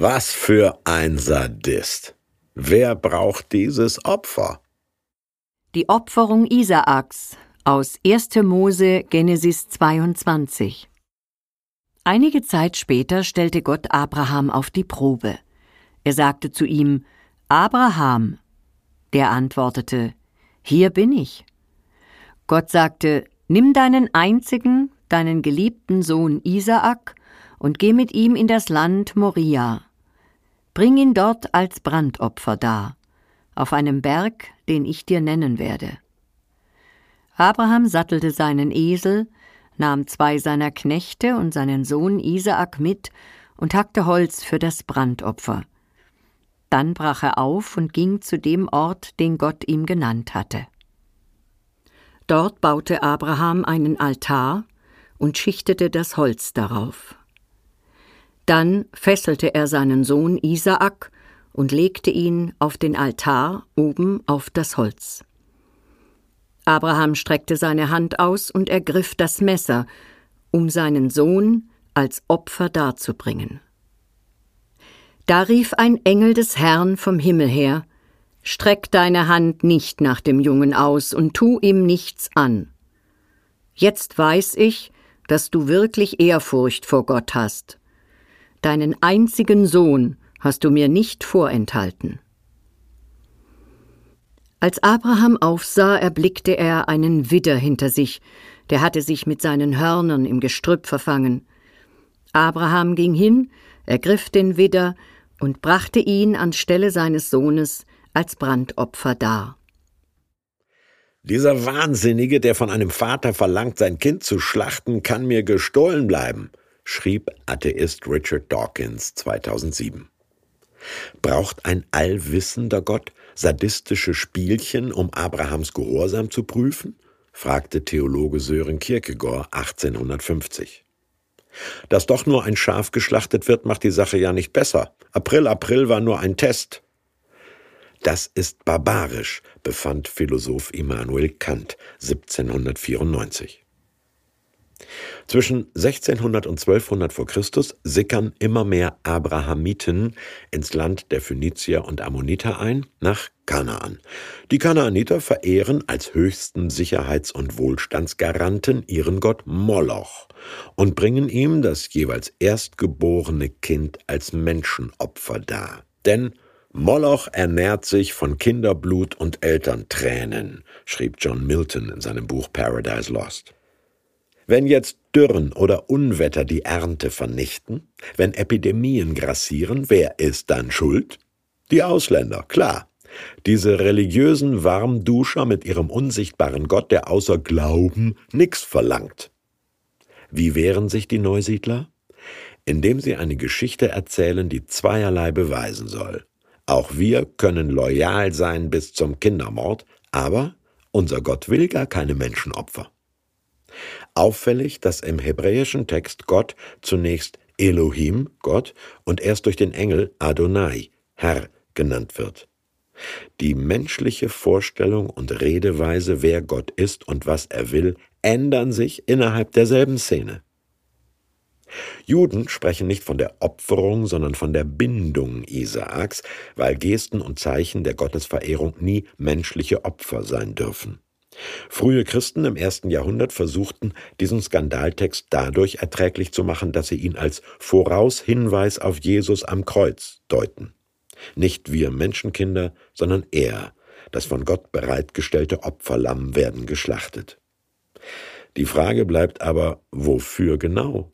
Was für ein Sadist. Wer braucht dieses Opfer? Die Opferung Isaaks aus 1. Mose Genesis 22. Einige Zeit später stellte Gott Abraham auf die Probe. Er sagte zu ihm, Abraham. Der antwortete, Hier bin ich. Gott sagte, Nimm deinen einzigen, deinen geliebten Sohn Isaak und geh mit ihm in das Land Moria. Bring ihn dort als Brandopfer dar, auf einem Berg, den ich dir nennen werde. Abraham sattelte seinen Esel, nahm zwei seiner Knechte und seinen Sohn Isaak mit und hackte Holz für das Brandopfer. Dann brach er auf und ging zu dem Ort, den Gott ihm genannt hatte. Dort baute Abraham einen Altar und schichtete das Holz darauf. Dann fesselte er seinen Sohn Isaak und legte ihn auf den Altar oben auf das Holz. Abraham streckte seine Hand aus und ergriff das Messer, um seinen Sohn als Opfer darzubringen. Da rief ein Engel des Herrn vom Himmel her Streck deine Hand nicht nach dem Jungen aus und tu ihm nichts an. Jetzt weiß ich, dass du wirklich Ehrfurcht vor Gott hast. Deinen einzigen Sohn hast du mir nicht vorenthalten. Als Abraham aufsah, erblickte er einen Widder hinter sich, der hatte sich mit seinen Hörnern im Gestrüpp verfangen. Abraham ging hin, ergriff den Widder und brachte ihn anstelle seines Sohnes als Brandopfer dar. Dieser Wahnsinnige, der von einem Vater verlangt, sein Kind zu schlachten, kann mir gestohlen bleiben, schrieb Atheist Richard Dawkins 2007. Braucht ein allwissender Gott sadistische Spielchen, um Abrahams Gehorsam zu prüfen? fragte Theologe Sören Kierkegaard 1850. Dass doch nur ein Schaf geschlachtet wird, macht die Sache ja nicht besser. April, April war nur ein Test. Das ist barbarisch, befand Philosoph Immanuel Kant 1794. Zwischen 1600 und 1200 vor Christus sickern immer mehr Abrahamiten ins Land der Phönizier und Ammoniter ein, nach Kanaan. Die Kanaaniter verehren als höchsten Sicherheits- und Wohlstandsgaranten ihren Gott Moloch und bringen ihm das jeweils erstgeborene Kind als Menschenopfer dar. Denn Moloch ernährt sich von Kinderblut und Elterntränen, schrieb John Milton in seinem Buch Paradise Lost. Wenn jetzt Dürren oder Unwetter die Ernte vernichten, wenn Epidemien grassieren, wer ist dann schuld? Die Ausländer, klar. Diese religiösen Warmduscher mit ihrem unsichtbaren Gott, der außer Glauben nichts verlangt. Wie wehren sich die Neusiedler? Indem sie eine Geschichte erzählen, die zweierlei beweisen soll. Auch wir können loyal sein bis zum Kindermord, aber unser Gott will gar keine Menschenopfer. Auffällig, dass im hebräischen Text Gott zunächst Elohim, Gott, und erst durch den Engel Adonai, Herr, genannt wird. Die menschliche Vorstellung und Redeweise, wer Gott ist und was er will, ändern sich innerhalb derselben Szene. Juden sprechen nicht von der Opferung, sondern von der Bindung Isaaks, weil Gesten und Zeichen der Gottesverehrung nie menschliche Opfer sein dürfen. Frühe Christen im ersten Jahrhundert versuchten, diesen Skandaltext dadurch erträglich zu machen, dass sie ihn als Voraushinweis auf Jesus am Kreuz deuten. Nicht wir Menschenkinder, sondern er, das von Gott bereitgestellte Opferlamm, werden geschlachtet. Die Frage bleibt aber, wofür genau?